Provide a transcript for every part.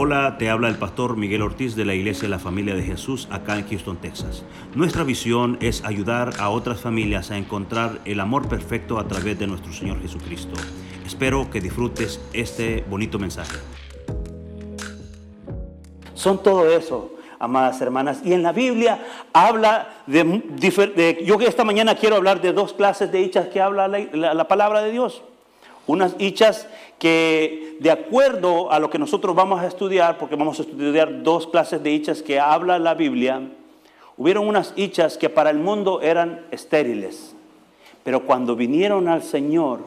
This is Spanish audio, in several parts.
Hola, te habla el pastor Miguel Ortiz de la Iglesia de la Familia de Jesús acá en Houston, Texas. Nuestra visión es ayudar a otras familias a encontrar el amor perfecto a través de nuestro Señor Jesucristo. Espero que disfrutes este bonito mensaje. Son todo eso, amadas hermanas. Y en la Biblia habla de, yo que esta mañana quiero hablar de dos clases de hechas que habla la, la palabra de Dios. Unas hechas que de acuerdo a lo que nosotros vamos a estudiar, porque vamos a estudiar dos clases de hechas que habla la Biblia, hubieron unas hechas que para el mundo eran estériles, pero cuando vinieron al Señor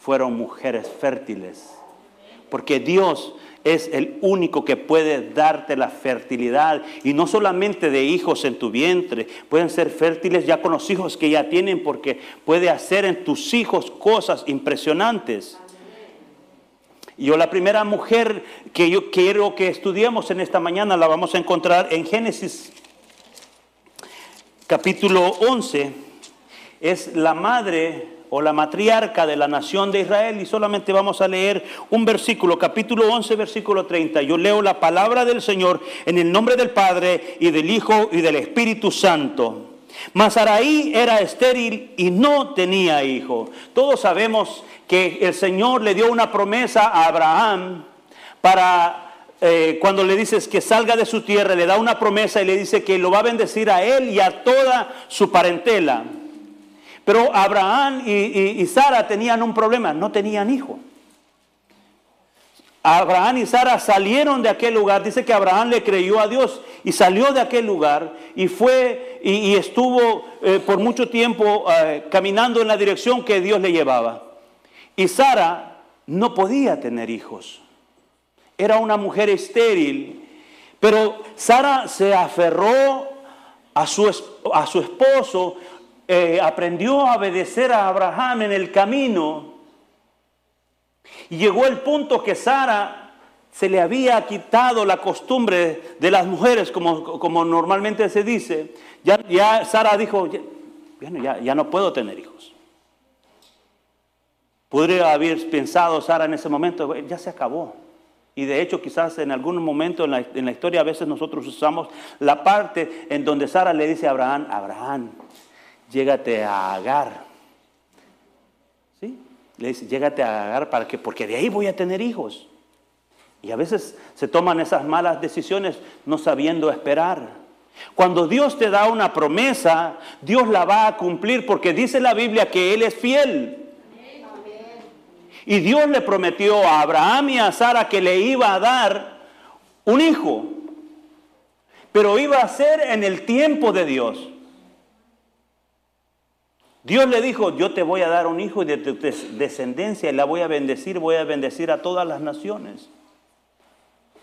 fueron mujeres fértiles, porque Dios es el único que puede darte la fertilidad y no solamente de hijos en tu vientre, pueden ser fértiles ya con los hijos que ya tienen porque puede hacer en tus hijos cosas impresionantes. Yo la primera mujer que yo quiero que estudiemos en esta mañana la vamos a encontrar en Génesis capítulo 11. Es la madre o la matriarca de la nación de Israel y solamente vamos a leer un versículo, capítulo 11, versículo 30. Yo leo la palabra del Señor en el nombre del Padre y del Hijo y del Espíritu Santo. Mas Araí era estéril y no tenía hijo. Todos sabemos que el Señor le dio una promesa a Abraham para eh, cuando le dices que salga de su tierra, le da una promesa y le dice que lo va a bendecir a él y a toda su parentela. Pero Abraham y, Sara tenían un problema, no tenían hijo. Abraham y Sara salieron de aquel lugar. Dice que Abraham le creyó a Dios y salió de aquel lugar y fue y, estuvo eh, por mucho tiempo eh, caminando en la dirección que Dios le llevaba. Y Sara no podía tener hijos. Era una mujer estéril. Pero Sara se aferró a su esposo, eh, aprendió a obedecer a Abraham en el camino y llegó el punto que Sara se le había quitado la costumbre de las mujeres, como, como normalmente se dice. Ya, ya Sara dijo, ya, ya, no puedo tener hijos. Podría haber pensado Sara en ese momento, ya se acabó. Y de hecho quizás en algún momento en la, en la, historia a veces nosotros usamos la parte en donde Sara le dice a Abraham, Abraham, llégate a Agar. Le dice, llégate a Agar para que, porque de ahí voy a tener hijos. Y a veces se toman esas malas decisiones no sabiendo esperar. Cuando Dios te da una promesa, Dios la va a cumplir porque dice la Biblia que Él es fiel. Y Dios le prometió a Abraham y a Sara que le iba a dar un hijo, pero iba a ser en el tiempo de Dios. Dios le dijo, yo te voy a dar un hijo y de tu descendencia y la voy a bendecir, voy a bendecir a todas las naciones.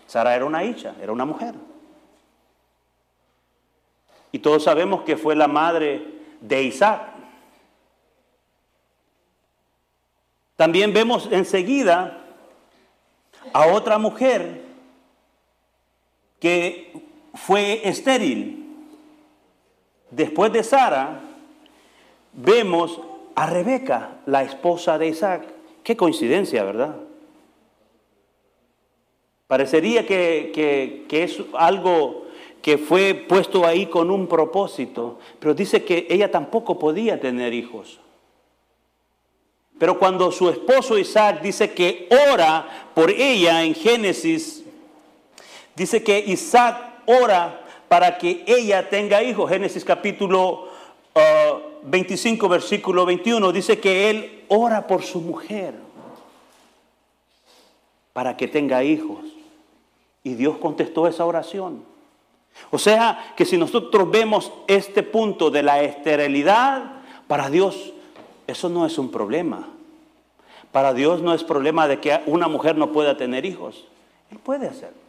Sara era una hija, era una mujer. Y todos sabemos que fue la madre de Isaac. También vemos enseguida a otra mujer que fue estéril. Después de Sara, vemos a Rebeca, la esposa de Isaac. Qué coincidencia, ¿verdad? Parecería que, es algo que fue puesto ahí con un propósito, pero dice que ella tampoco podía tener hijos. Pero cuando su esposo Isaac dice que ora por ella en Génesis, dice que Isaac ora para que ella tenga hijos. Génesis capítulo 25, uh, versículo 21, dice que él ora por su mujer para que tenga hijos. Y Dios contestó esa oración. O sea que si nosotros vemos este punto de la esterilidad, para Dios eso no es un problema. Para Dios no es problema de que una mujer no pueda tener hijos. Él puede hacerlo.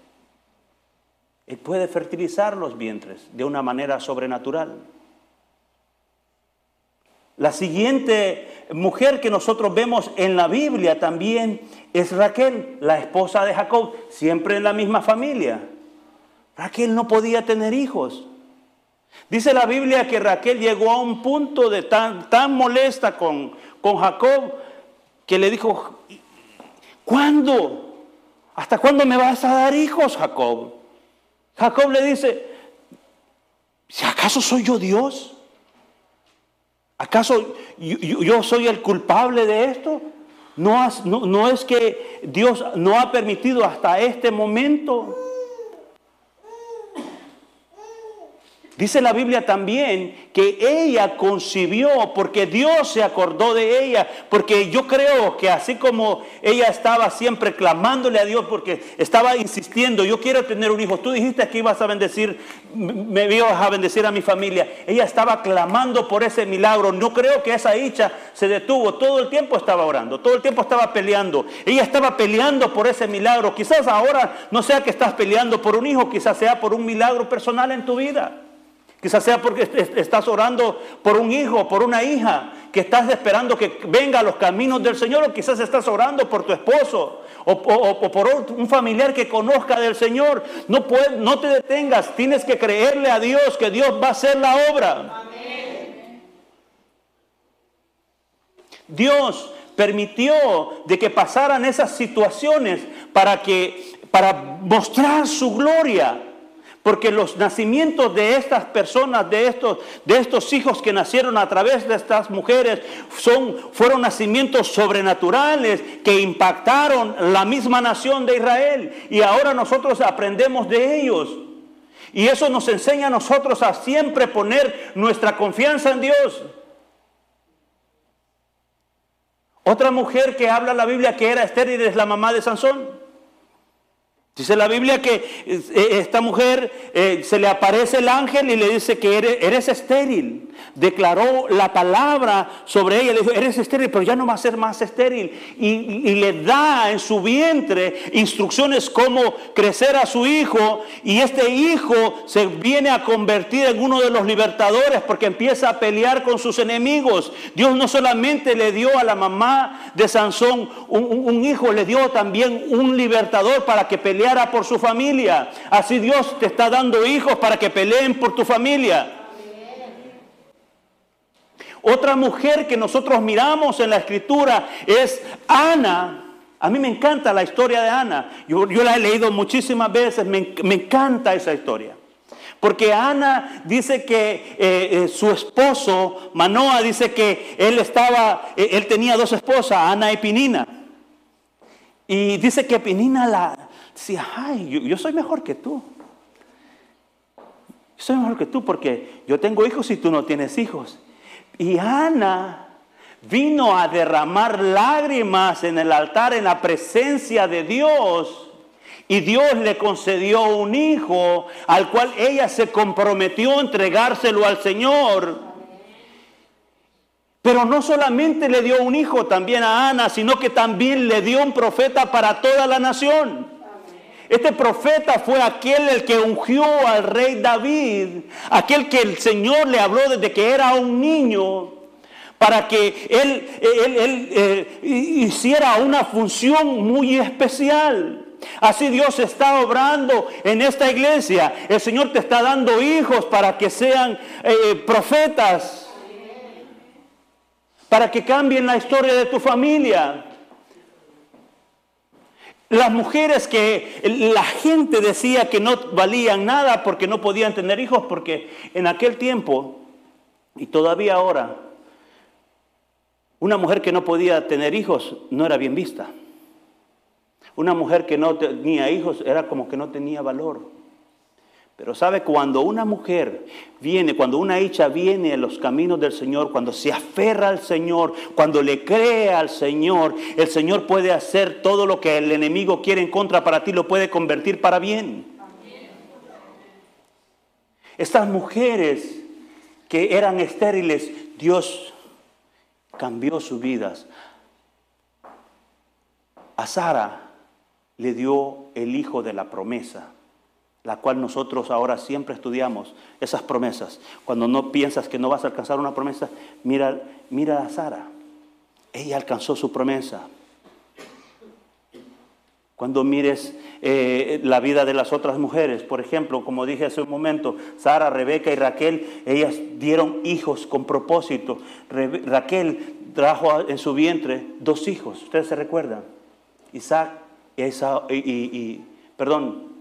Él puede fertilizar los vientres de una manera sobrenatural. La siguiente mujer que nosotros vemos en la Biblia también es Raquel, la esposa de Jacob, siempre en la misma familia. Raquel no podía tener hijos. Dice la Biblia que Raquel llegó a un punto de tan, tan molesta con, con Jacob que le dijo, ¿cuándo ¿hasta cuándo me vas a dar hijos, Jacob? Jacob le dice, ¿si acaso soy yo Dios? ¿Acaso yo, soy el culpable de esto? ¿No, es que Dios no ha permitido hasta este momento? Dice la Biblia también que ella concibió porque Dios se acordó de ella, porque yo creo que así como ella estaba siempre clamándole a Dios porque estaba insistiendo, yo quiero tener un hijo, tú dijiste que ibas a bendecir, me ibas a bendecir a mi familia, ella estaba clamando por ese milagro, no creo que esa hija se detuvo, todo el tiempo estaba orando, todo el tiempo estaba peleando, ella estaba peleando por ese milagro, quizás ahora no sea que estás peleando por un hijo, quizás sea por un milagro personal en tu vida. Quizás sea porque estás orando por un hijo, por una hija, que estás esperando que venga a los caminos del Señor, o quizás estás orando por tu esposo, o, por un familiar que conozca del Señor. No, no te detengas, tienes que creerle a Dios que Dios va a hacer la obra. Dios permitió de que pasaran esas situaciones para que para mostrar su gloria. Porque los nacimientos de estas personas, de estos, de estos hijos que nacieron a través de estas mujeres, son, fueron nacimientos sobrenaturales que impactaron la misma nación de Israel. Y ahora nosotros aprendemos de ellos. Y eso nos enseña a nosotros a siempre poner nuestra confianza en Dios. Otra mujer que habla la Biblia que era estéril es la mamá de Sansón. Dice la Biblia que eh, esta mujer eh, se le aparece el ángel y le dice que eres, estéril. Declaró la palabra sobre ella, le dijo, eres estéril, pero ya no va a ser más estéril. Y, le da en su vientre instrucciones cómo crecer a su hijo. Y este hijo se viene a convertir en uno de los libertadores porque empieza a pelear con sus enemigos. Dios no solamente le dio a la mamá de Sansón un, un hijo, le dio también un libertador para que peleara por su familia. Así Dios te está dando hijos para que peleen por tu familia. Otra mujer que nosotros miramos en la escritura es Ana. A mí me encanta la historia de Ana. Yo, la he leído muchísimas veces. Me, encanta esa historia. Porque Ana dice que eh, eh, su esposo, Manoa, dice que él estaba, eh, él tenía dos esposas, Ana y Pinina. Y dice que Pinina la, decía, ay, yo, soy mejor que tú. Yo soy mejor que tú porque yo tengo hijos y tú no tienes hijos. Y Ana vino a derramar lágrimas en el altar en la presencia de Dios. Y Dios le concedió un hijo al cual ella se comprometió a entregárselo al Señor. Pero no solamente le dio un hijo también a Ana, sino que también le dio un profeta para toda la nación. Este profeta fue aquel el que ungió al rey David, aquel que el Señor le habló desde que era un niño, para que él, eh, hiciera una función muy especial. Así Dios está obrando en esta iglesia. El Señor te está dando hijos para que sean eh, profetas, para que cambien la historia de tu familia. Las mujeres que la gente decía que no valían nada porque no podían tener hijos, porque en aquel tiempo, y todavía ahora, una mujer que no podía tener hijos no era bien vista. Una mujer que no tenía hijos era como que no tenía valor. Pero sabe, cuando una mujer viene, cuando una hija viene a los caminos del Señor, cuando se aferra al Señor, cuando le cree al Señor, el Señor puede hacer todo lo que el enemigo quiere en contra para ti, lo puede convertir para bien. Estas mujeres que eran estériles, Dios cambió sus vidas. A Sara le dio el hijo de la promesa la cual nosotros ahora siempre estudiamos, esas promesas. Cuando no piensas que no vas a alcanzar una promesa, mira, mira a Sara. Ella alcanzó su promesa. Cuando mires eh, la vida de las otras mujeres, por ejemplo, como dije hace un momento, Sara, Rebeca y Raquel, ellas dieron hijos con propósito. Raquel trajo en su vientre dos hijos, ustedes se recuerdan, Isaac esa, y, perdón,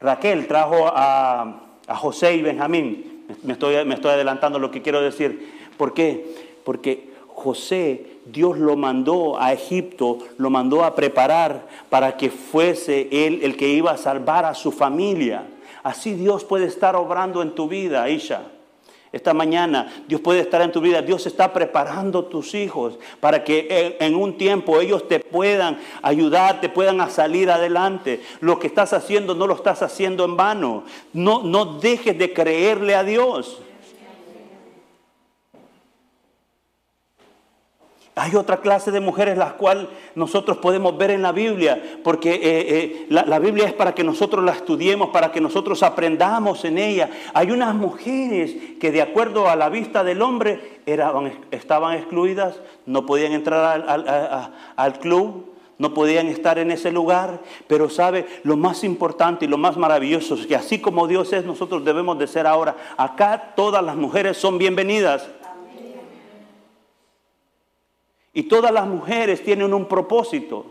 Raquel trajo a, José y Benjamín. Me estoy, me estoy adelantando lo que quiero decir. ¿Por qué? Porque José, Dios lo mandó a Egipto, lo mandó a preparar para que fuese él el que iba a salvar a su familia. Así Dios puede estar obrando en tu vida, Aisha. Esta mañana Dios puede estar en tu vida. Dios está preparando tus hijos para que en un tiempo ellos te puedan ayudar, te puedan a salir adelante. Lo que estás haciendo no lo estás haciendo en vano. No, no dejes de creerle a Dios. Hay otra clase de mujeres las cuales nosotros podemos ver en la Biblia, porque eh, eh, la, Biblia es para que nosotros la estudiemos, para que nosotros aprendamos en ella. Hay unas mujeres que de acuerdo a la vista del hombre estaban excluidas, no podían entrar al, al club, no podían estar en ese lugar, pero sabe, lo más importante y lo más maravilloso es que así como Dios es, nosotros debemos de ser ahora. Acá todas las mujeres son bienvenidas. Y todas las mujeres tienen un propósito.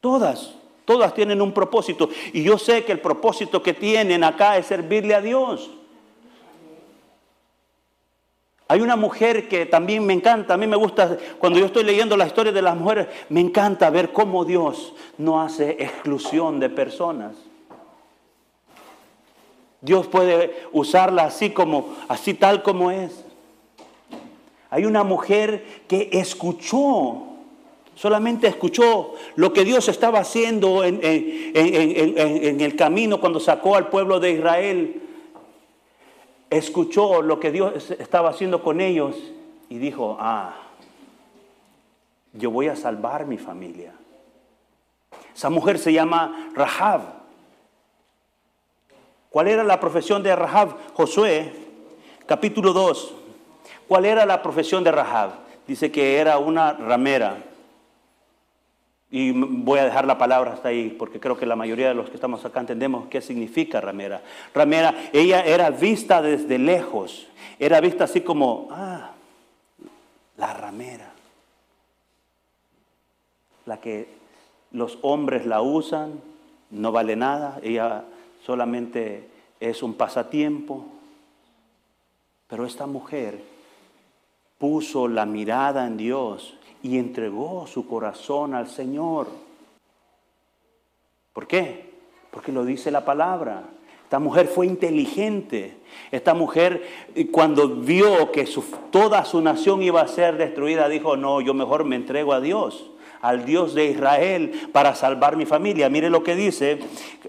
Todas, todas tienen un propósito. Y yo sé que el propósito que tienen acá es servirle a Dios. Hay una mujer que también me encanta, a mí me gusta, cuando yo estoy leyendo la historia de las mujeres, me encanta ver cómo Dios no hace exclusión de personas. Dios puede usarla así como, así tal como es. Hay una mujer que escuchó, solamente escuchó lo que Dios estaba haciendo en, el camino cuando sacó al pueblo de Israel. Escuchó lo que Dios estaba haciendo con ellos y dijo, ah, yo voy a salvar mi familia. Esa mujer se llama Rahab. ¿Cuál era la profesión de Rahab? Josué, capítulo 2. ¿Cuál era la profesión de Rahab? Dice que era una ramera. Y voy a dejar la palabra hasta ahí, porque creo que la mayoría de los que estamos acá entendemos qué significa ramera. Ramera, ella era vista desde lejos. Era vista así como, ah, la ramera. La que los hombres la usan, no vale nada, ella solamente es un pasatiempo. Pero esta mujer puso la mirada en Dios y entregó su corazón al Señor. ¿Por qué? Porque lo dice la palabra. Esta mujer fue inteligente. Esta mujer cuando vio que toda su nación iba a ser destruida, dijo, no, yo mejor me entrego a Dios al Dios de Israel para salvar mi familia. Mire lo que dice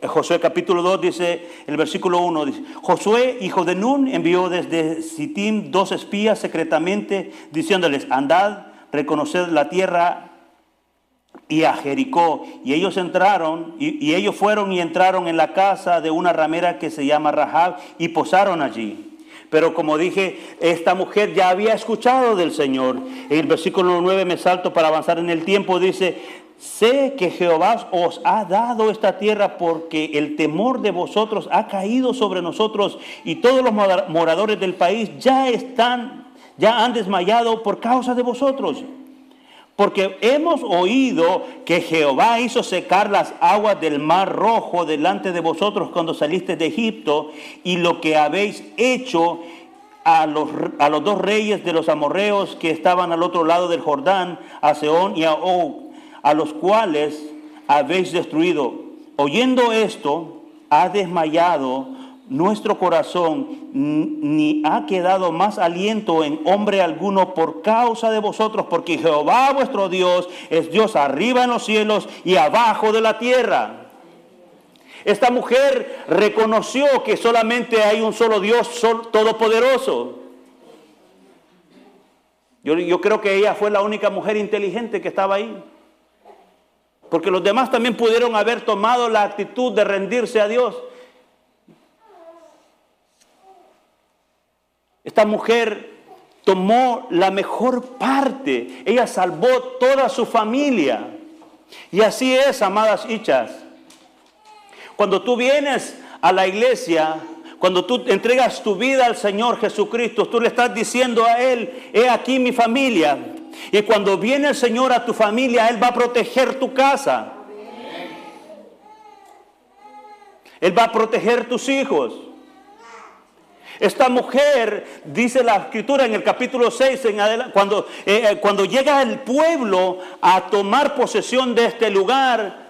Josué capítulo 2, dice el versículo 1, dice, Josué, hijo de Nun, envió desde Sittim dos espías secretamente diciéndoles, andad, reconoced la tierra y a Jericó. Y ellos entraron, y, y, ellos fueron y entraron en la casa de una ramera que se llama Rahab y posaron allí. Pero como dije, esta mujer ya había escuchado del Señor. En el versículo 9 me salto para avanzar en el tiempo, dice, sé que Jehová os ha dado esta tierra porque el temor de vosotros ha caído sobre nosotros y todos los moradores del país ya están, ya han desmayado por causa de vosotros. Porque hemos oído que Jehová hizo secar las aguas del mar rojo delante de vosotros cuando saliste de Egipto y lo que habéis hecho a los, a los dos reyes de los amorreos que estaban al otro lado del Jordán, a Seón y a Og, a los cuales habéis destruido. Oyendo esto, ha desmayado nuestro corazón ni ha quedado más aliento en hombre alguno por causa de vosotros, porque Jehová vuestro Dios es Dios arriba en los cielos y abajo de la tierra. Esta mujer reconoció que solamente hay un solo Dios todopoderoso. Yo, yo creo que ella fue la única mujer inteligente que estaba ahí. Porque los demás también pudieron haber tomado la actitud de rendirse a Dios. Esta mujer tomó la mejor parte. Ella salvó toda su familia. Y así es, amadas hichas. Cuando tú vienes a la iglesia, cuando tú entregas tu vida al Señor Jesucristo, tú le estás diciendo a Él, he aquí mi familia. Y cuando viene el Señor a tu familia, Él va a proteger tu casa. Él va a proteger tus hijos. Esta mujer, dice la escritura en el capítulo 6, en cuando, eh, eh, cuando llega el pueblo a tomar posesión de este lugar,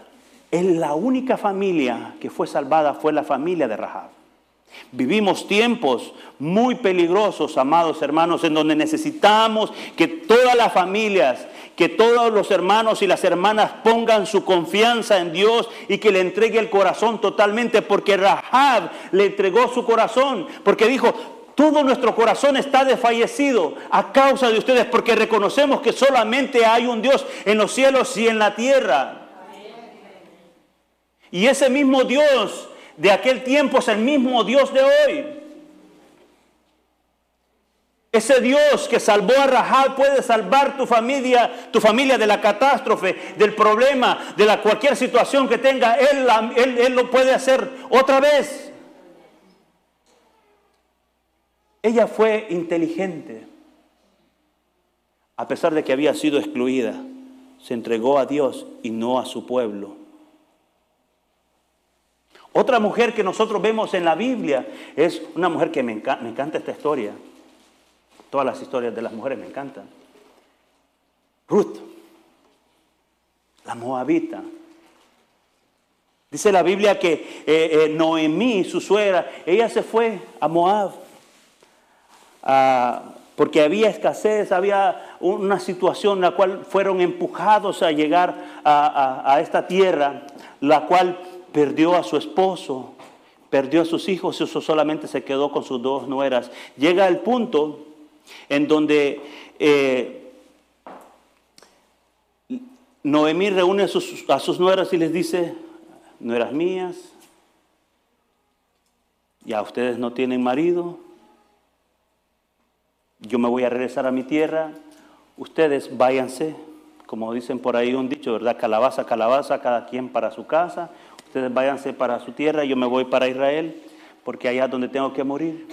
en la única familia que fue salvada fue la familia de Rahab. Vivimos tiempos muy peligrosos, amados hermanos, en donde necesitamos que todas las familias, que todos los hermanos y las hermanas pongan su confianza en Dios y que le entregue el corazón totalmente, porque Rahab le entregó su corazón, porque dijo, todo nuestro corazón está desfallecido a causa de ustedes, porque reconocemos que solamente hay un Dios en los cielos y en la tierra. Y ese mismo Dios de aquel tiempo es el mismo Dios de hoy. Ese Dios que salvó a Rahab puede salvar tu familia, tu familia de la catástrofe, del problema, de la cualquier situación que tenga. Él, él, él lo puede hacer otra vez. Ella fue inteligente. A pesar de que había sido excluida, se entregó a Dios y no a su pueblo. Otra mujer que nosotros vemos en la Biblia es una mujer que me, encanta, esta historia. Todas las historias de las mujeres me encantan. Ruth, la moabita. Dice la Biblia que eh, eh, Noemí, su suegra, ella se fue a Moab porque había escasez, había una situación en la cual fueron empujados a llegar a esta tierra, la cual perdió a su esposo, perdió a sus hijos, eso solamente se quedó con sus dos nueras. Llega el punto en donde eh, Noemí reúne a sus, a sus nueras y les dice, nueras mías, ya ustedes no tienen marido, yo me voy a regresar a mi tierra, ustedes váyanse, como dicen por ahí un dicho, ¿verdad? Calabaza, calabaza, cada quien para su casa, ustedes váyanse para su tierra, yo me voy para Israel, porque allá es donde tengo que morir.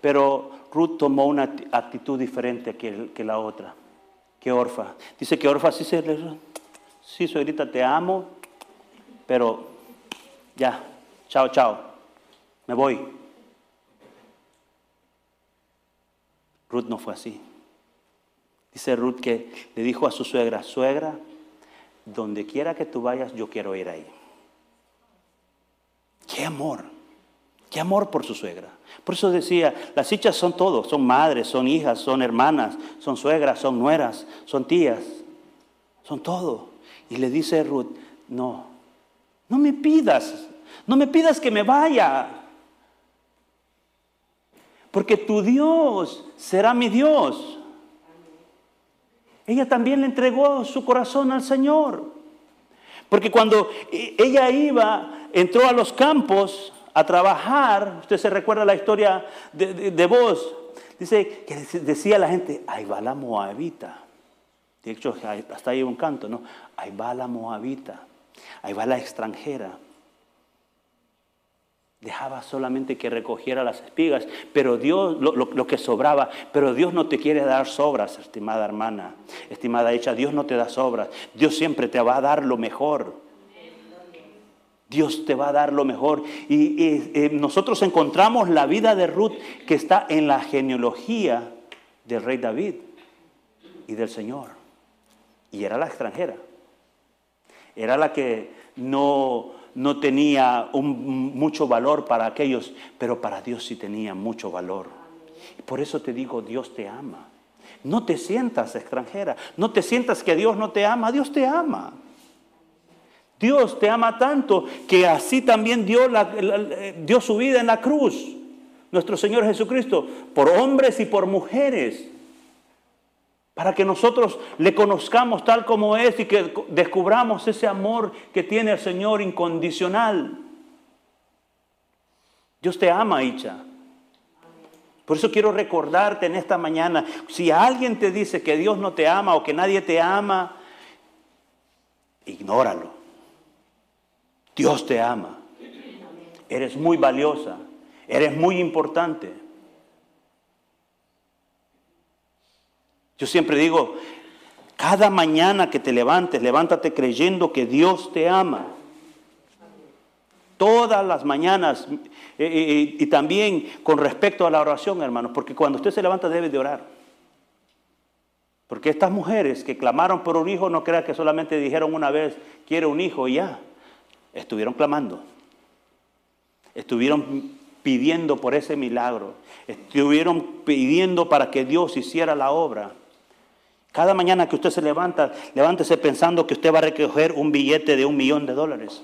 Pero Ruth tomó una actitud diferente que, la otra, que Orfa. Dice que Orfa sí se. Sí, suegrita, te amo, pero ya, chao, chao, me voy. Ruth no fue así. Dice Ruth que le dijo a su suegra, suegra, donde quiera que tú vayas, yo quiero ir ahí. Qué amor, qué amor por su suegra. Por eso decía, las hijas son todo, son madres, son hijas, son hermanas, son suegras, son nueras, son tías, son todo. Y le dice Ruth, no, no me pidas, no me pidas que me vaya. Porque tu Dios será mi Dios. Ella también le entregó su corazón al Señor. Porque cuando e, ella iba entró a los campos a trabajar. Usted se recuerda la historia de, vos. Dice que decía la gente, ahí va la moabita. De hecho, hasta ahí un canto, ¿no? Ahí va la moabita. Ahí va la extranjera. Dejaba solamente que recogiera las espigas, pero Dios, lo, lo, que sobraba, pero Dios no te quiere dar sobras, estimada hermana, estimada hecha, Dios no te da sobras, Dios siempre te va a dar lo mejor. Dios te va a dar lo mejor. Y, eh, nosotros encontramos la vida de Ruth que está en la genealogía del rey David y del Señor. Y era la extranjera. Era la que no, no tenía mucho valor para aquellos, pero para Dios sí tenía mucho valor. Por eso te digo, Dios te ama. No te sientas extranjera. No te sientas que Dios no te ama. Dios te ama. Dios te ama tanto que así también dio, dio su vida en la cruz, nuestro Señor Jesucristo, por hombres y por mujeres, para que nosotros le conozcamos tal como es y que descubramos ese amor que tiene el Señor incondicional. Dios te ama, Icha. Por eso quiero recordarte en esta mañana, si alguien te dice que Dios no te ama o que nadie te ama, ignóralo. Dios te ama. Eres muy valiosa. Eres muy importante. Yo siempre digo, Cada mañana que te levantes, levántate creyendo que Dios te ama. Todas las mañanas. eh, eh, y también con respecto a la oración, hermanos, porque cuando usted se levanta debe de orar. Porque estas mujeres que clamaron por un hijo, no crea que solamente dijeron una vez, quiero un hijo y ya. Estuvieron clamando. Estuvieron pidiendo por ese milagro. Estuvieron pidiendo para que Dios hiciera la obra. Cada mañana que usted se levanta, levántese pensando que usted va a recoger un billete de un millón de dólares.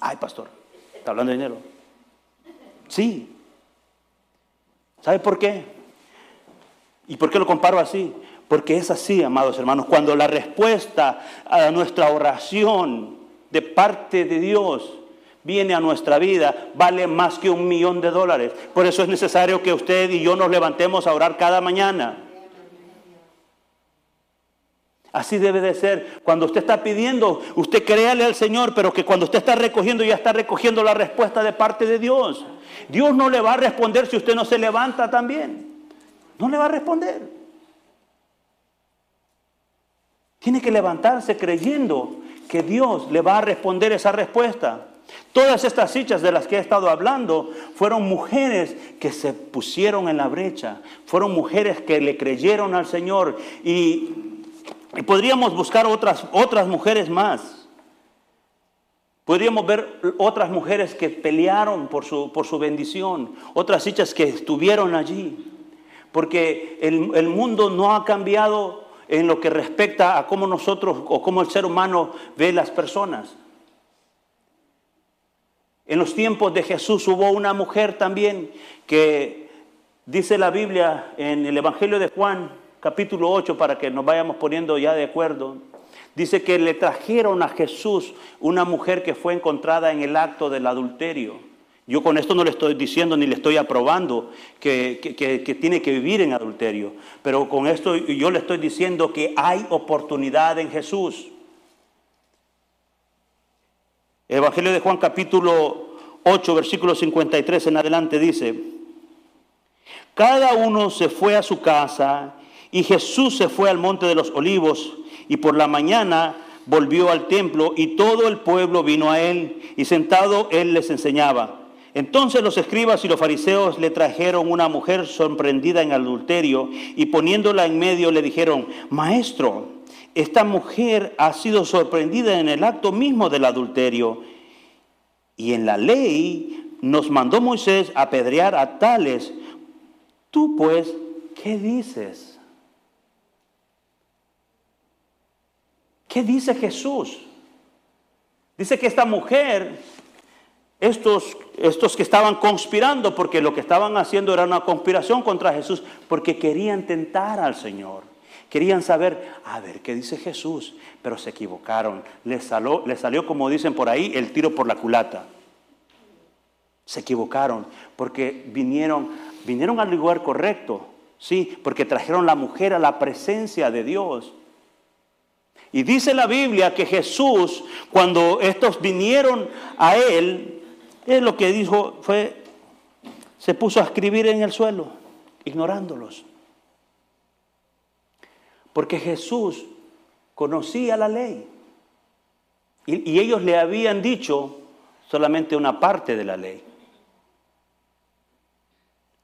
Ay, pastor, está hablando de dinero. Sí. ¿Sabe por qué? ¿Y por qué lo comparo así? Porque es así, amados hermanos, cuando la respuesta a nuestra oración de parte de Dios viene a nuestra vida, vale más que un millón de dólares. Por eso es necesario que usted y yo nos levantemos a orar cada mañana. Así debe de ser. Cuando usted está pidiendo, usted créale al Señor, pero que cuando usted está recogiendo, ya está recogiendo la respuesta de parte de Dios. Dios no le va a responder si usted no se levanta también. No le va a responder. Tiene que levantarse creyendo que Dios le va a responder esa respuesta. Todas estas fichas de las que he estado hablando fueron mujeres que se pusieron en la brecha, fueron mujeres que le creyeron al Señor y, podríamos buscar otras, otras mujeres más. Podríamos ver otras mujeres que pelearon por su, por su bendición, otras fichas que estuvieron allí, porque el, el mundo no ha cambiado en lo que respecta a cómo nosotros o cómo el ser humano ve las personas. En los tiempos de Jesús hubo una mujer también que dice la Biblia en el Evangelio de Juan, capítulo 8, para que nos vayamos poniendo ya de acuerdo. Dice que le trajeron a Jesús una mujer que fue encontrada en el acto del adulterio. Yo con esto no le estoy diciendo ni le estoy aprobando que, que, tiene que vivir en adulterio, pero con esto yo le estoy diciendo que hay oportunidad en Jesús. El Evangelio de Juan capítulo 8, versículo 53 en adelante dice, cada uno se fue a su casa y Jesús se fue al monte de los olivos y por la mañana volvió al templo y todo el pueblo vino a él y sentado él les enseñaba. Entonces los escribas y los fariseos le trajeron una mujer sorprendida en adulterio y poniéndola en medio le dijeron, maestro, esta mujer ha sido sorprendida en el acto mismo del adulterio. Y en la ley nos mandó Moisés apedrear a tales. Tú pues, ¿qué dices? ¿Qué dice Jesús? Dice que esta mujer, estos, estos que estaban conspirando, porque lo que estaban haciendo era una conspiración contra Jesús, porque querían tentar al Señor. Querían saber, a ver, ¿qué dice Jesús? Pero se equivocaron. Les salió, salió, como dicen por ahí, el tiro por la culata. Se equivocaron porque vinieron, vinieron al lugar correcto. Sí, porque trajeron la mujer a la presencia de Dios. Y dice la Biblia que Jesús, cuando estos vinieron a él, él lo que dijo fue, se puso a escribir en el suelo, ignorándolos. Porque Jesús conocía la ley. Y, y, ellos le habían dicho solamente una parte de la ley.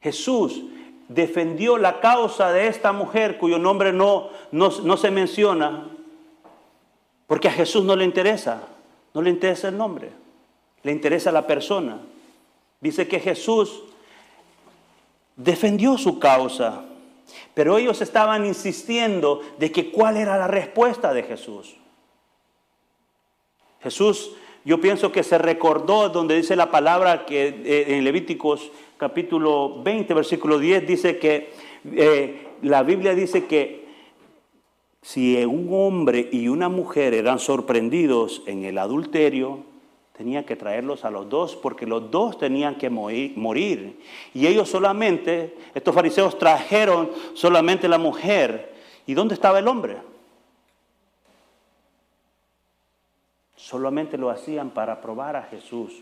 Jesús defendió la causa de esta mujer cuyo nombre no, no, no se menciona, porque a Jesús no le interesa, no le interesa el nombre, le interesa la persona. Dice que Jesús defendió su causa. Pero ellos estaban insistiendo de que cuál era la respuesta de Jesús. Jesús, yo pienso que se recordó donde dice la palabra que eh, en Levíticos capítulo 20, versículo 10, dice que eh, la Biblia dice que si un hombre y una mujer eran sorprendidos en el adulterio, tenía que traerlos a los dos porque los dos tenían que morir. Y ellos solamente, estos fariseos trajeron solamente la mujer. ¿Y dónde estaba el hombre? Solamente lo hacían para probar a Jesús,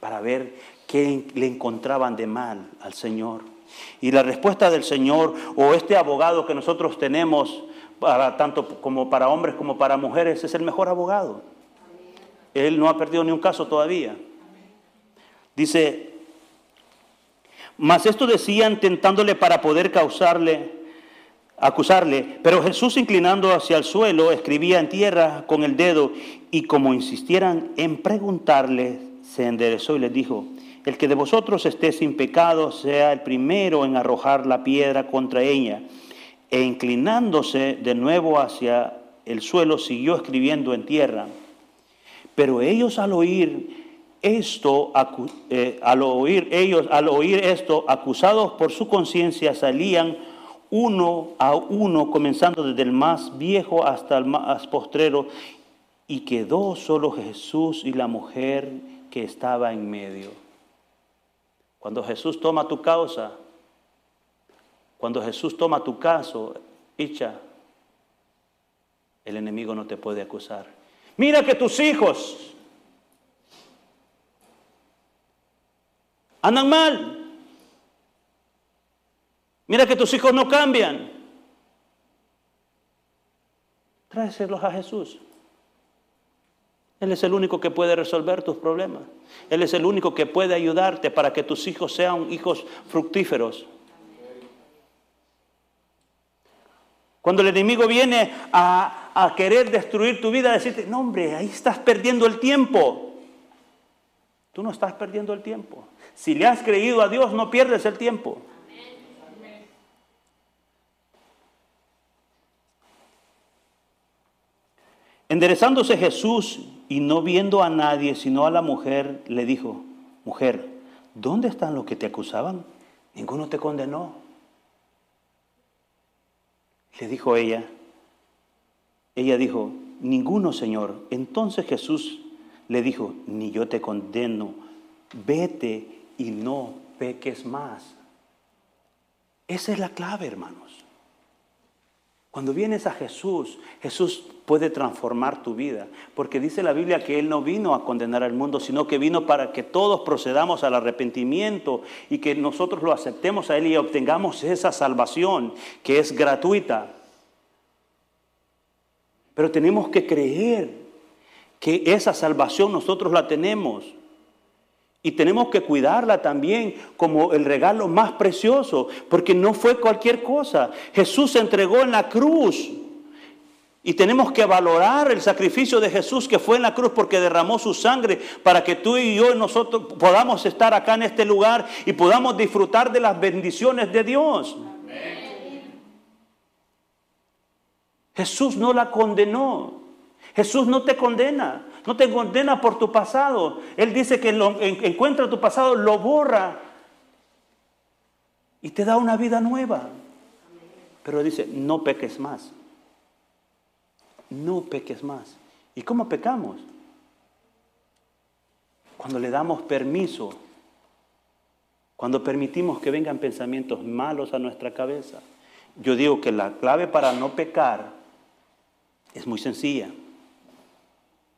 para ver qué le encontraban de mal al Señor. Y la respuesta del Señor o este abogado que nosotros tenemos, para, tanto como para hombres como para mujeres, es el mejor abogado. Él no ha perdido ni un caso todavía. Dice, mas esto decían tentándole para poder causarle, acusarle. Pero Jesús inclinando hacia el suelo, escribía en tierra con el dedo y como insistieran en preguntarle, se enderezó y les dijo, el que de vosotros esté sin pecado sea el primero en arrojar la piedra contra ella. E inclinándose de nuevo hacia el suelo, siguió escribiendo en tierra. Pero ellos al oír esto, eh, al oír ellos, al oír esto, acusados por su conciencia, salían uno a uno, comenzando desde el más viejo hasta el más postrero, y quedó solo Jesús y la mujer que estaba en medio. Cuando Jesús toma tu causa, cuando Jesús toma tu caso, echa, el enemigo no te puede acusar. Mira que tus hijos andan mal. Mira que tus hijos no cambian. Tráeselos a Jesús. Él es el único que puede resolver tus problemas. Él es el único que puede ayudarte para que tus hijos sean hijos fructíferos. Cuando el enemigo viene a, a querer destruir tu vida, decirte, no hombre, ahí estás perdiendo el tiempo. Tú no estás perdiendo el tiempo. Si le has creído a Dios, no pierdes el tiempo. Enderezándose Jesús y no viendo a nadie sino a la mujer, le dijo, mujer, ¿dónde están los que te acusaban? Ninguno te condenó. Le dijo ella, ella dijo, ninguno, Señor. Entonces Jesús le dijo, ni yo te condeno, vete y no peques más. Esa es la clave, hermanos. Cuando vienes a Jesús, Jesús puede transformar tu vida, porque dice la Biblia que Él no vino a condenar al mundo, sino que vino para que todos procedamos al arrepentimiento y que nosotros lo aceptemos a Él y obtengamos esa salvación que es gratuita. Pero tenemos que creer que esa salvación nosotros la tenemos. Y tenemos que cuidarla también como el regalo más precioso, porque no fue cualquier cosa. Jesús se entregó en la cruz. Y tenemos que valorar el sacrificio de Jesús que fue en la cruz porque derramó su sangre para que tú y yo nosotros podamos estar acá en este lugar y podamos disfrutar de las bendiciones de Dios. Jesús no la condenó. Jesús no te condena, no te condena por tu pasado. Él dice que encuentra tu pasado, lo borra y te da una vida nueva. Pero dice, no peques más. No peques más. ¿Y cómo pecamos? Cuando le damos permiso, cuando permitimos que vengan pensamientos malos a nuestra cabeza. Yo digo que la clave para no pecar es muy sencilla.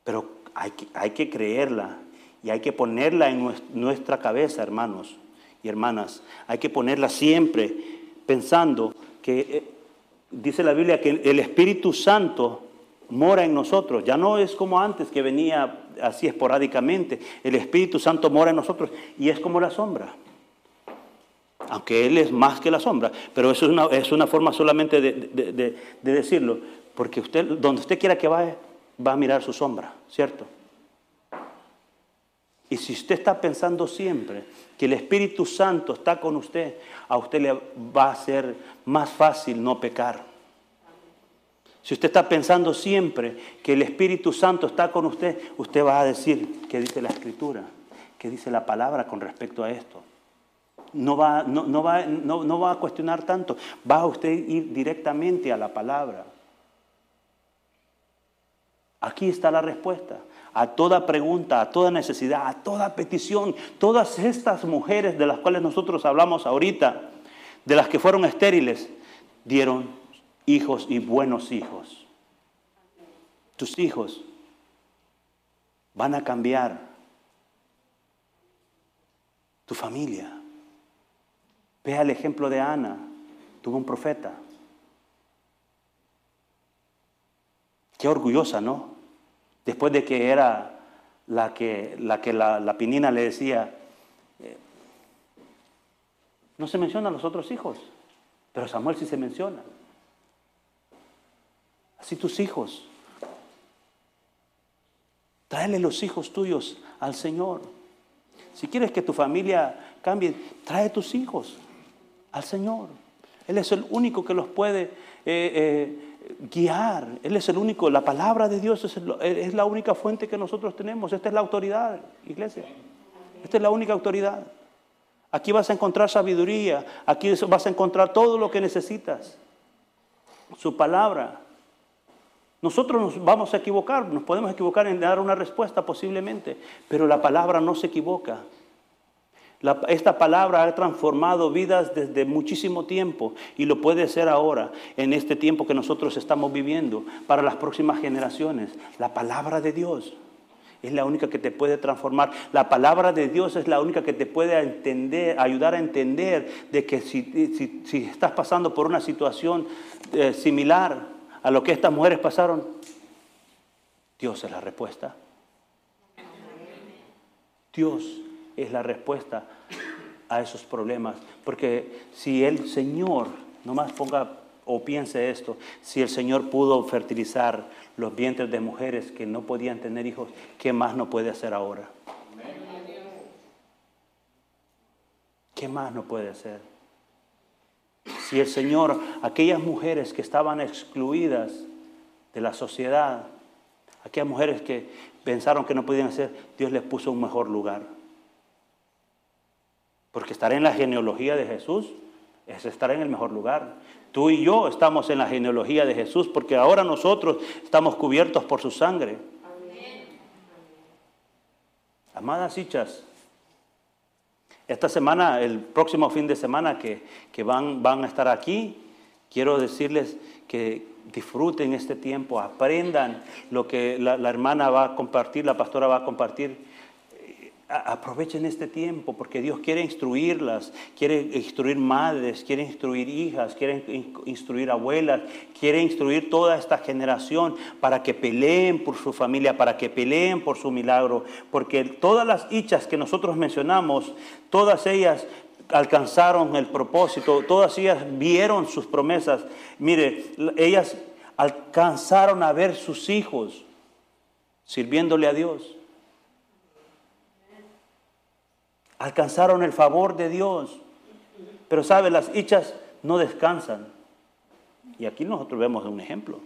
Pero hay que, hay que creerla y hay que ponerla en nuestra cabeza, hermanos y hermanas. Hay que ponerla siempre pensando que eh, dice la Biblia que el Espíritu Santo mora en nosotros. Ya no es como antes que venía así esporádicamente. El Espíritu Santo mora en nosotros y es como la sombra. Aunque Él es más que la sombra. Pero eso es una, es una forma solamente de, de decirlo. Porque usted, donde usted quiera que vaya, va a mirar su sombra, ¿cierto? Y si usted está pensando siempre que el Espíritu Santo está con usted, a usted le va a ser más fácil no pecar. Si usted está pensando siempre que el Espíritu Santo está con usted, usted va a decir qué dice la Escritura, qué dice la palabra con respecto a esto. No va, no, va, no va a cuestionar tanto, va a usted ir directamente a la palabra. Aquí está la respuesta. A toda pregunta, a toda necesidad, a toda petición, todas estas mujeres de las cuales nosotros hablamos ahorita, de las que fueron estériles, dieron hijos y buenos hijos. Tus hijos van a cambiar tu familia. Vea el ejemplo de Ana. Tuvo un profeta. Qué orgullosa, ¿no? Después de que era la que la, que la, pinina le decía, eh, no se mencionan los otros hijos, pero Samuel sí se menciona. Así tus hijos. Tráele los hijos tuyos al Señor. Si quieres que tu familia cambie, trae tus hijos al Señor. Él es el único que los puede eh, eh, guiar. Él es el único, la palabra de Dios es, la única fuente que nosotros tenemos. Esta es la autoridad, iglesia. Esta es la única autoridad. Aquí vas a encontrar sabiduría, aquí vas a encontrar todo lo que necesitas. Su palabra. Nosotros nos vamos a equivocar, nos podemos equivocar en dar una respuesta posiblemente, pero la palabra no se equivoca esta palabra ha transformado vidas desde muchísimo tiempo y lo puede ser ahora, en este tiempo que nosotros estamos viviendo, para las próximas generaciones. La palabra de Dios es la única que te puede transformar. La palabra de Dios es la única que te puede entender, ayudar a entender de que si, estás pasando por una situación eh, similar a lo que estas mujeres pasaron, Dios es la respuesta. Dios es la respuesta a esos problemas. Porque si el Señor, nomás ponga o piense esto, si el Señor pudo fertilizar los vientres de mujeres que no podían tener hijos, ¿qué más no puede hacer ahora? ¿Qué más no puede hacer? Si el Señor, aquellas mujeres que estaban excluidas de la sociedad, aquellas mujeres que pensaron que no podían hacer, Dios les puso un mejor lugar. Porque estar en la genealogía de Jesús es estar en el mejor lugar. Tú y yo estamos en la genealogía de Jesús porque ahora nosotros estamos cubiertos por su sangre. Amadas hijas, esta semana, el próximo fin de semana que, van, van a estar aquí, quiero decirles que disfruten este tiempo, aprendan lo que la hermana va a compartir, la pastora va a compartir aprovechen este tiempo porque Dios quiere instruirlas, quiere instruir madres, quiere instruir hijas, quiere instruir abuelas, quiere instruir toda esta generación para que peleen por su familia, para que peleen por su milagro, porque todas las hijas que nosotros mencionamos, todas ellas alcanzaron el propósito, todas ellas vieron sus promesas. Mire, ellas alcanzaron a ver sus hijos sirviéndole a Dios alcanzaron el favor de Dios. Pero sabe, las hechas no descansan. Y aquí nosotros vemos un ejemplo.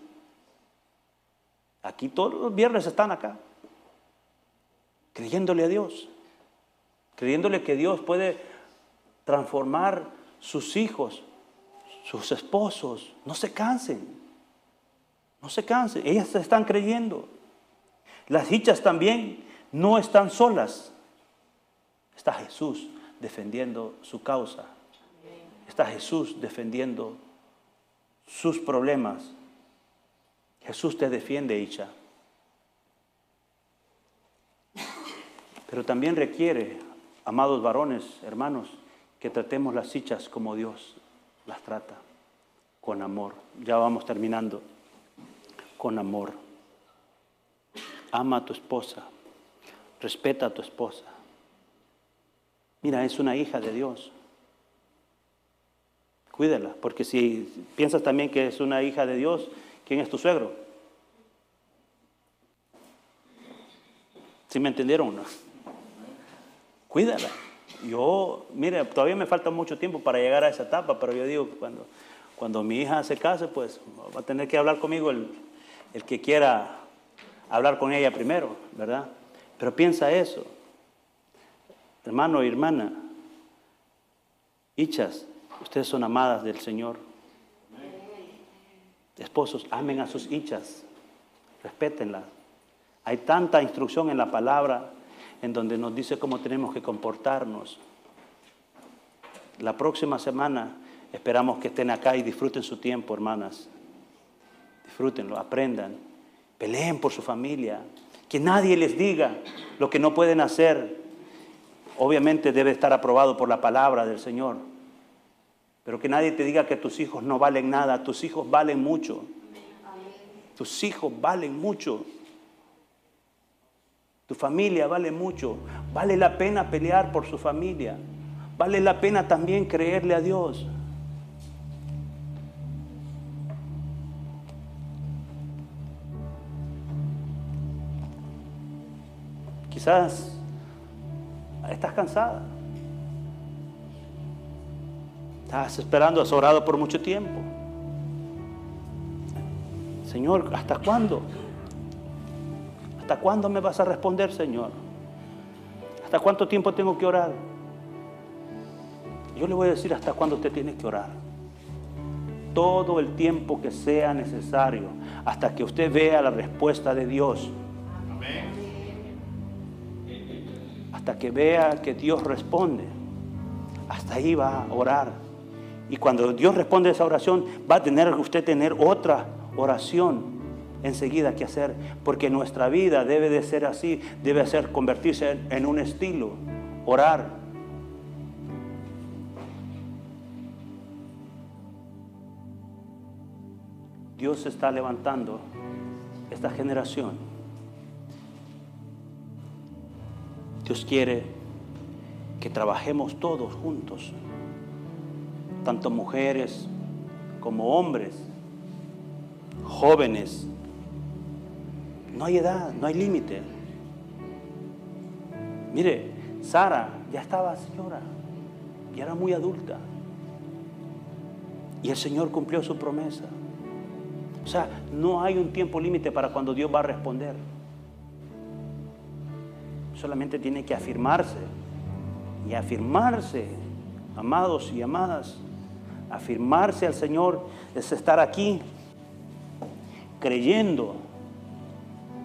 Aquí todos los viernes están acá, creyéndole a Dios, creyéndole que Dios puede transformar sus hijos, sus esposos. No se cansen, no se cansen, ellas están creyendo. Las hijas también no están solas. Está Jesús defendiendo su causa. Está Jesús defendiendo sus problemas. Jesús te defiende, Icha. Pero también requiere, amados varones, hermanos, que tratemos las hichas como Dios las trata, con amor. Ya vamos terminando, con amor. Ama a tu esposa, respeta a tu esposa, Mira, es una hija de Dios. Cuídala, porque si piensas también que es una hija de Dios, ¿quién es tu suegro? ¿Sí me entendieron? No? Cuídala. Yo, mire, todavía me falta mucho tiempo para llegar a esa etapa, pero yo digo, cuando, cuando mi hija se case, pues va a tener que hablar conmigo el, el que quiera hablar con ella primero, ¿verdad? Pero piensa eso, Hermano y hermana, hichas, ustedes son amadas del Señor. Esposos, amen a sus hichas, respétenlas. Hay tanta instrucción en la palabra en donde nos dice cómo tenemos que comportarnos. La próxima semana esperamos que estén acá y disfruten su tiempo, hermanas. Disfrútenlo, aprendan, peleen por su familia. Que nadie les diga lo que no pueden hacer obviamente debe estar aprobado por la palabra del Señor. Pero que nadie te diga que tus hijos no valen nada. Tus hijos valen mucho. Tus hijos valen mucho. Tu familia vale mucho. Vale la pena pelear por su familia. Vale la pena también creerle a Dios. Quizás estás cansada. Estás esperando, has orado por mucho tiempo. Señor, ¿hasta cuándo? ¿Hasta cuándo me vas a responder, Señor? ¿Hasta cuánto tiempo tengo que orar? Yo le voy a decir hasta cuándo usted tiene que orar. Todo el tiempo que sea necesario, hasta que usted vea la respuesta de Dios. Hasta que vea que Dios responde. Hasta ahí va a orar. Y cuando Dios responde a esa oración, va a tener usted tener otra oración enseguida que hacer, porque nuestra vida debe de ser así, debe ser convertirse en un estilo, orar. Dios está levantando esta generación. Dios quiere que trabajemos todos juntos, tanto mujeres como hombres, jóvenes, no hay edad, no hay límite. Mire, Sara ya estaba señora, ya era muy adulta. Y el Señor cumplió su promesa. O sea, no hay un tiempo límite para cuando Dios va a responder. Solamente tiene que afirmarse. Y afirmarse, amados y amadas, afirmarse al Señor es estar aquí creyendo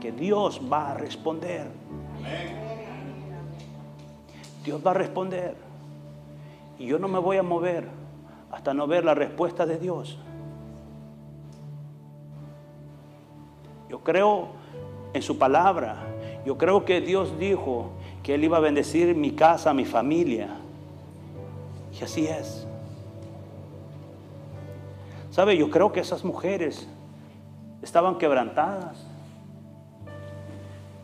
que Dios va a responder. Dios va a responder. Y yo no me voy a mover hasta no ver la respuesta de Dios. Yo creo en su palabra. Yo creo que Dios dijo que Él iba a bendecir mi casa, mi familia. Y así es. ¿Sabe? Yo creo que esas mujeres estaban quebrantadas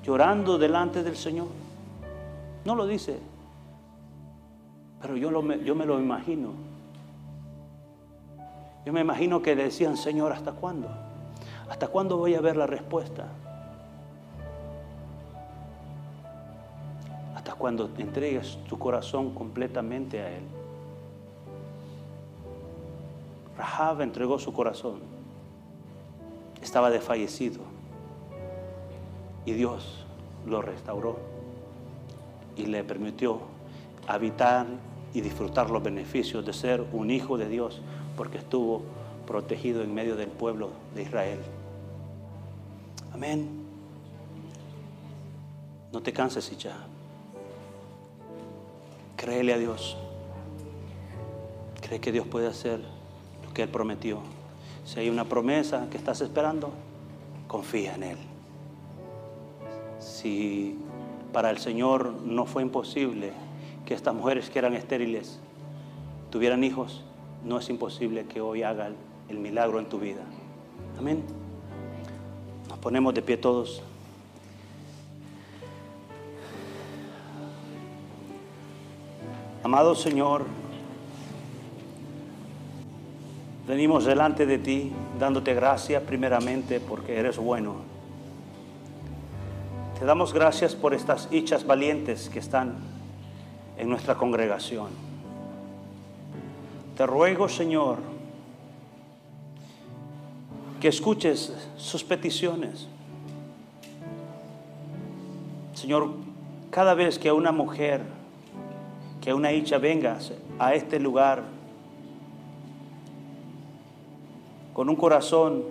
llorando delante del Señor. No lo dice, pero yo, yo me lo imagino. Yo me imagino que le decían, Señor, ¿hasta cuándo? ¿Hasta cuándo voy a ver la respuesta? Hasta cuando entregues tu corazón completamente a Él. Rahab entregó su corazón. Estaba desfallecido. Y Dios lo restauró y le permitió habitar y disfrutar los beneficios de ser un hijo de Dios porque estuvo protegido en medio del pueblo de Israel. Amén. No te canses, ya. Créele a Dios. Cree que Dios puede hacer lo que Él prometió. Si hay una promesa que estás esperando, confía en Él si para el Señor no fue imposible que estas mujeres que eran estériles tuvieran hijos, no es imposible que hoy haga el milagro en tu vida. Amén. Nos ponemos de pie todos. Amado Señor, venimos delante de ti dándote gracias primeramente porque eres bueno. Te damos gracias por estas hichas valientes que están en nuestra congregación. Te ruego, Señor, que escuches sus peticiones. Señor, cada vez que una mujer, que una hicha venga a este lugar con un corazón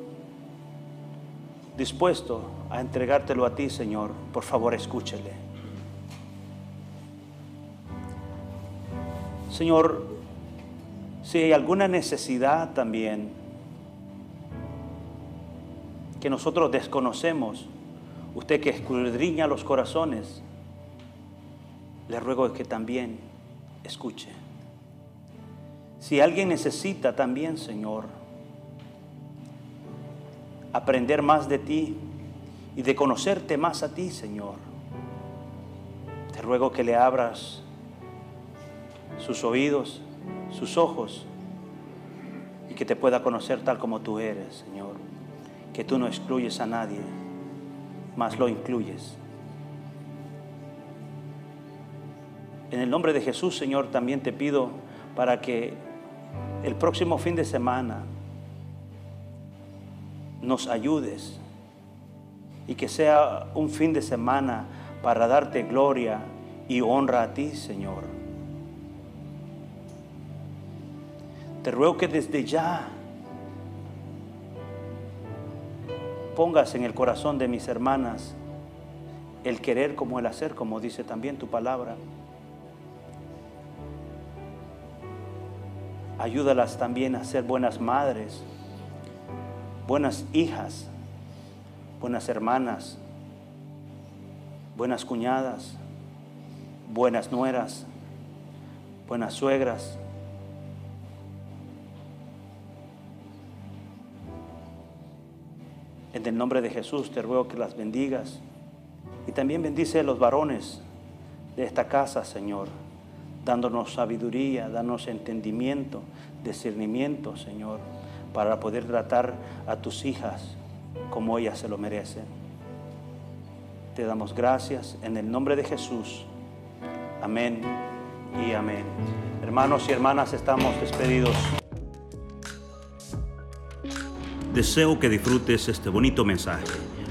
dispuesto a entregártelo a ti, Señor, por favor escúchele. Señor, si hay alguna necesidad también que nosotros desconocemos, usted que escudriña los corazones, le ruego que también escuche. Si alguien necesita también, Señor, aprender más de ti y de conocerte más a ti, Señor, te ruego que le abras sus oídos, sus ojos, y que te pueda conocer tal como tú eres, Señor. Que tú no excluyes a nadie, más lo incluyes. En el nombre de Jesús, Señor, también te pido para que el próximo fin de semana nos ayudes y que sea un fin de semana para darte gloria y honra a ti, Señor. Te ruego que desde ya pongas en el corazón de mis hermanas el querer como el hacer, como dice también tu palabra. Ayúdalas también a ser buenas madres, buenas hijas, buenas hermanas, buenas cuñadas, buenas nueras, buenas suegras. En el nombre de Jesús te ruego que las bendigas y también bendice a los varones de esta casa, Señor dándonos sabiduría, dándonos entendimiento, discernimiento, Señor, para poder tratar a tus hijas como ellas se lo merecen. Te damos gracias en el nombre de Jesús. Amén y amén. Hermanos y hermanas, estamos despedidos. Deseo que disfrutes este bonito mensaje.